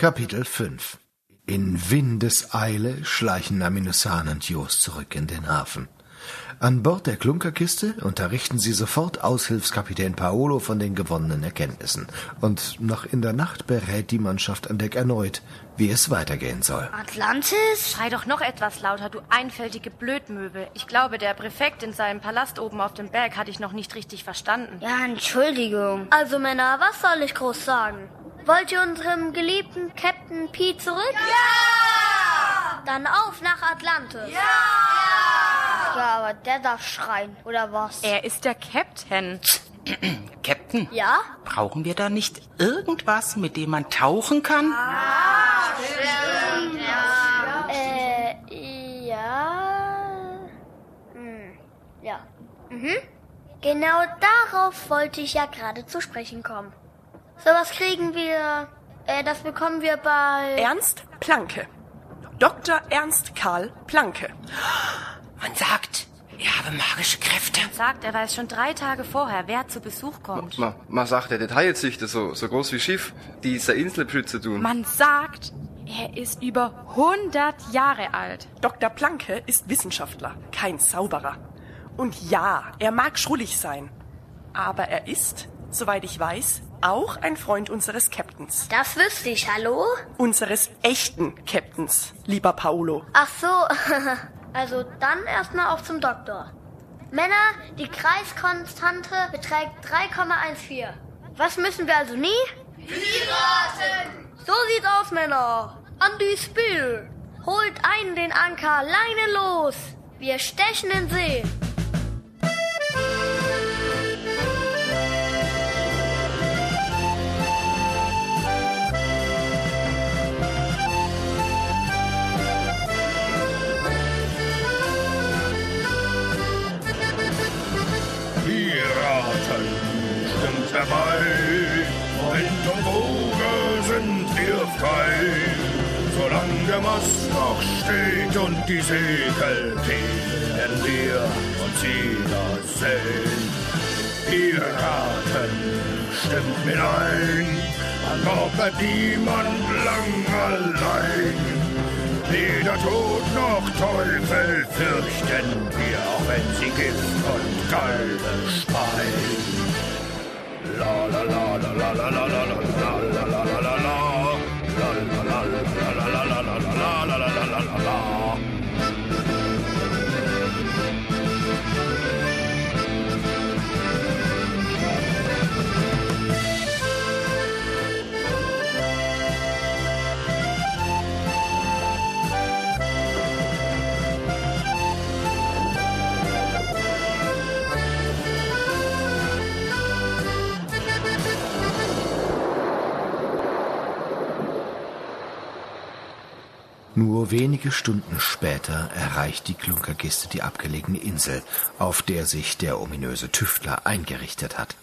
Kapitel 5 In Windeseile schleichen Naminusan und Jos zurück in den Hafen. An Bord der Klunkerkiste unterrichten sie sofort Aushilfskapitän Paolo von den gewonnenen Erkenntnissen. Und noch in der Nacht berät die Mannschaft an Deck erneut, wie es weitergehen soll. Atlantis? Schrei doch noch etwas lauter, du einfältige Blödmöbel. Ich glaube, der Präfekt in seinem Palast oben auf dem Berg hatte ich noch nicht richtig verstanden. Ja, Entschuldigung. Also Männer, was soll ich groß sagen? Wollt ihr unserem geliebten Captain P zurück? Ja! Dann auf nach Atlantis. Ja! Ja, aber der darf schreien, oder was? Er ist der Captain. Captain, Ja? brauchen wir da nicht irgendwas, mit dem man tauchen kann? Äh, ja. Hm, ja. Mhm. Genau darauf wollte ich ja gerade zu sprechen kommen. So was kriegen wir. Äh, das bekommen wir bei. Ernst Planke. Dr. Ernst Karl Planke. Man sagt, er habe magische Kräfte. Sagt, er weiß schon drei Tage vorher, wer zu Besuch kommt. Man, man sagt, er Detailsichte so, so groß wie Schiff, die dieser Insel beschützen tun. Man sagt, er ist über 100 Jahre alt. Dr. Planke ist Wissenschaftler, kein Zauberer. Und ja, er mag schrullig sein. Aber er ist, soweit ich weiß, auch ein Freund unseres Captains. Das wüsste ich, hallo? Unseres echten Captains, lieber Paolo. Ach so. Also dann erstmal auf zum Doktor. Männer, die Kreiskonstante beträgt 3,14. Was müssen wir also nie? Piraten! So sieht's aus, Männer. An die Spiel. Holt einen den Anker, Leine los. Wir stechen in See. Herbei. Wind und Woge sind wir frei. Solange der Mast noch steht und die Segel werden wir uns wiedersehen. Piraten, stimmt mir ein. Bord bleibt niemand lang allein. Weder Tod noch Teufel fürchten wir, auch wenn sie Gift und Galde la la Nur wenige Stunden später erreicht die Klunkerkiste die abgelegene Insel, auf der sich der ominöse Tüftler eingerichtet hat.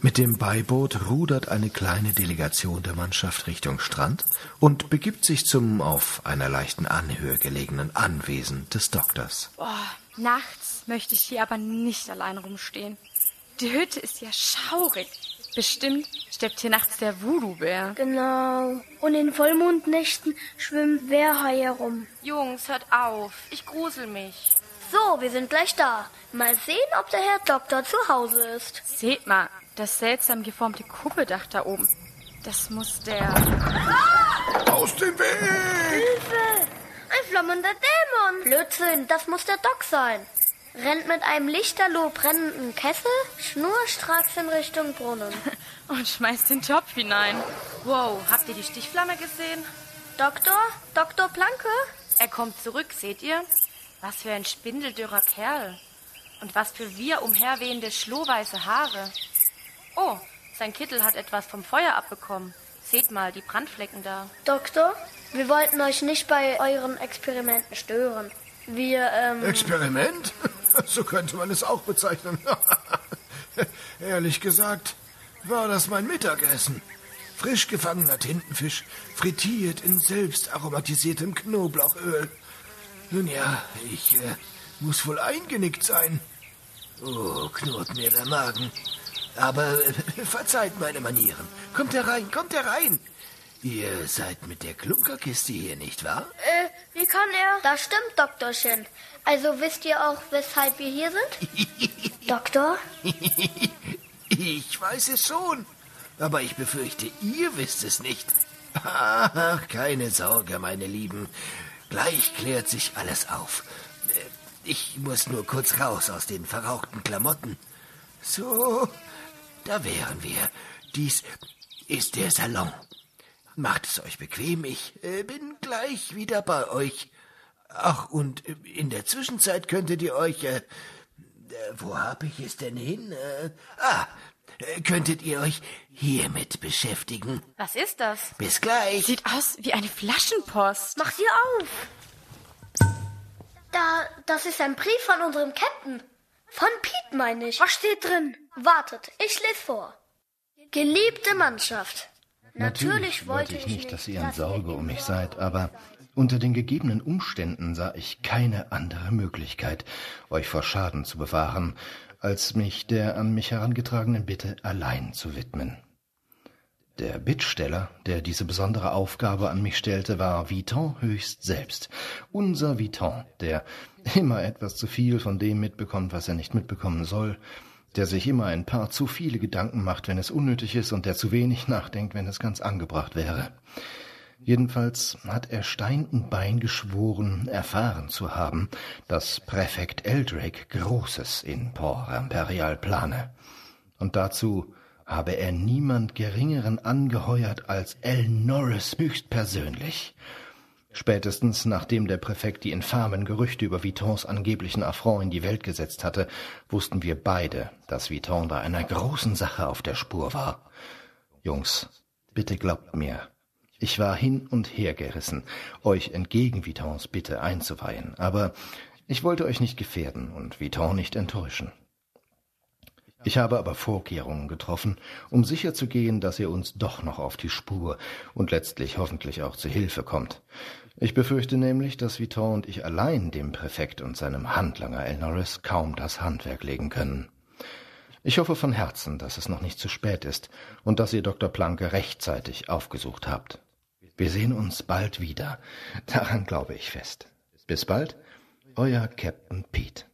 Mit dem Beiboot rudert eine kleine Delegation der Mannschaft Richtung Strand und begibt sich zum auf einer leichten Anhöhe gelegenen Anwesen des Doktors. Boah, nachts möchte ich hier aber nicht allein rumstehen. Die Hütte ist ja schaurig. Bestimmt steppt hier nachts der Voodoo-Bär. Genau. Und in Vollmondnächten schwimmt Wehrhai herum. Jungs, hört auf. Ich grusel mich. So, wir sind gleich da. Mal sehen, ob der Herr Doktor zu Hause ist. Seht mal, das seltsam geformte Kuppeldach da oben. Das muss der... Aus dem Weg! Hilfe! Ein flammender Dämon! Blödsinn, das muss der Doc sein. Rennt mit einem lichterloh brennenden Kessel schnurstracks in Richtung Brunnen. Und schmeißt den Topf hinein. Wow, habt ihr die Stichflamme gesehen? Doktor? Doktor Planke? Er kommt zurück, seht ihr? Was für ein spindeldürrer Kerl. Und was für wir umherwehende schlohweiße Haare. Oh, sein Kittel hat etwas vom Feuer abbekommen. Seht mal, die Brandflecken da. Doktor, wir wollten euch nicht bei euren Experimenten stören. Wir, ähm... Experiment? So könnte man es auch bezeichnen. Ehrlich gesagt, war das mein Mittagessen. Frisch gefangener Tintenfisch, frittiert in selbst aromatisiertem Knoblauchöl. Nun ja, ich äh, muss wohl eingenickt sein. Oh, knurrt mir der Magen. Aber äh, verzeiht meine Manieren. Kommt herein, kommt herein. Ihr seid mit der Klunkerkiste hier, nicht wahr? Äh, wie kann er? Das stimmt, Dr. Shin. Also wisst ihr auch, weshalb wir hier sind? Doktor? Ich weiß es schon, aber ich befürchte, ihr wisst es nicht. Ach, keine Sorge, meine Lieben. Gleich klärt sich alles auf. Äh, Ich muss nur kurz raus aus den verrauchten Klamotten. So, da wären wir. Dies ist der Salon. Macht es euch bequem, ich äh, bin gleich wieder bei euch. Ach, und äh, in der Zwischenzeit könntet ihr euch, äh, äh, wo hab ich es denn hin? Äh, ah, könntet ihr euch hiermit beschäftigen. Was ist das? Bis gleich. Sieht aus wie eine Flaschenpost. Mach sie auf! Da, das ist ein Brief von unserem Captain. Von Pete, meine ich. Was steht drin? Wartet, ich lese vor. Geliebte Mannschaft. Natürlich wollte ich nicht, dass ihr in Sorge um mich seid, aber unter den gegebenen Umständen sah ich keine andere Möglichkeit, euch vor Schaden zu bewahren, als mich der an mich herangetragenen Bitte allein zu widmen. Der Bittsteller, der diese besondere Aufgabe an mich stellte, war Viton höchst selbst. Unser Viton, der immer etwas zu viel von dem mitbekommt, was er nicht mitbekommen soll, der sich immer ein paar zu viele Gedanken macht, wenn es unnötig ist, und der zu wenig nachdenkt, wenn es ganz angebracht wäre. Jedenfalls hat er Stein und Bein geschworen, erfahren zu haben, dass Präfekt Eldrake Großes in Port Imperial plane. Und dazu habe er niemand Geringeren angeheuert als L. Norris höchstpersönlich. Spätestens nachdem der Präfekt die infamen Gerüchte über Vitons angeblichen Affront in die Welt gesetzt hatte, wussten wir beide, dass Viton bei einer großen Sache auf der Spur war. Jungs, bitte glaubt mir, ich war hin und her gerissen, euch entgegen Vitons Bitte einzuweihen, aber ich wollte euch nicht gefährden und Viton nicht enttäuschen. Ich habe aber Vorkehrungen getroffen, um sicherzugehen, dass ihr uns doch noch auf die Spur und letztlich hoffentlich auch zu Hilfe kommt. Ich befürchte nämlich, dass Viton und ich allein dem Präfekt und seinem Handlanger Elnorris kaum das Handwerk legen können. Ich hoffe von Herzen, dass es noch nicht zu spät ist und dass ihr Dr. Planke rechtzeitig aufgesucht habt. Wir sehen uns bald wieder. Daran glaube ich fest. Bis bald, euer Captain Pete.